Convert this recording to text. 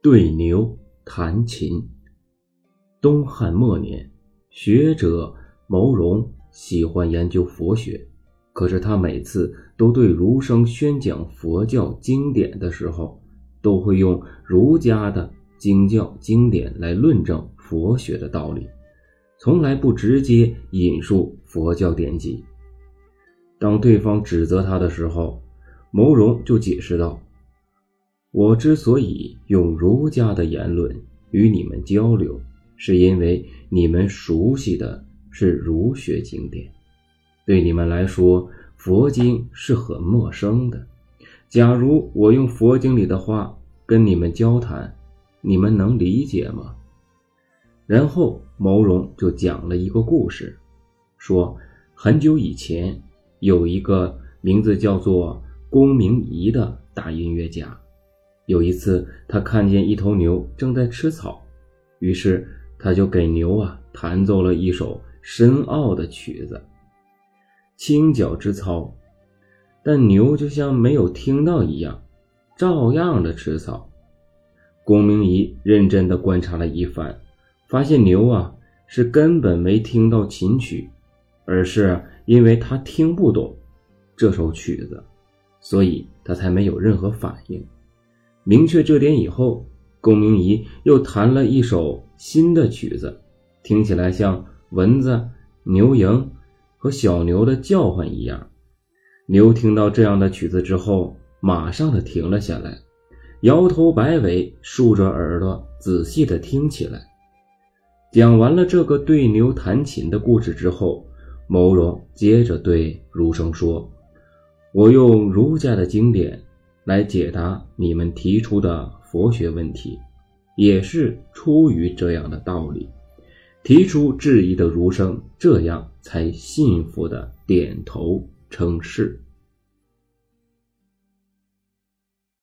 对牛弹琴。东汉末年，学者牟荣喜欢研究佛学，可是他每次都对儒生宣讲佛教经典的时候，都会用儒家的经教经典来论证佛学的道理，从来不直接引述佛教典籍。当对方指责他的时候，牟荣就解释道。我之所以用儒家的言论与你们交流，是因为你们熟悉的是儒学经典，对你们来说，佛经是很陌生的。假如我用佛经里的话跟你们交谈，你们能理解吗？然后毛荣就讲了一个故事，说很久以前有一个名字叫做公明仪的大音乐家。有一次，他看见一头牛正在吃草，于是他就给牛啊弹奏了一首深奥的曲子，轻脚之操。但牛就像没有听到一样，照样的吃草。龚明仪认真的观察了一番，发现牛啊是根本没听到琴曲，而是因为他听不懂这首曲子，所以他才没有任何反应。明确这点以后，龚明仪又弹了一首新的曲子，听起来像蚊子、牛蝇和小牛的叫唤一样。牛听到这样的曲子之后，马上的停了下来，摇头摆尾，竖着耳朵仔细的听起来。讲完了这个对牛弹琴的故事之后，牟荣接着对儒生说：“我用儒家的经典。”来解答你们提出的佛学问题，也是出于这样的道理。提出质疑的儒生这样才信服的点头称是。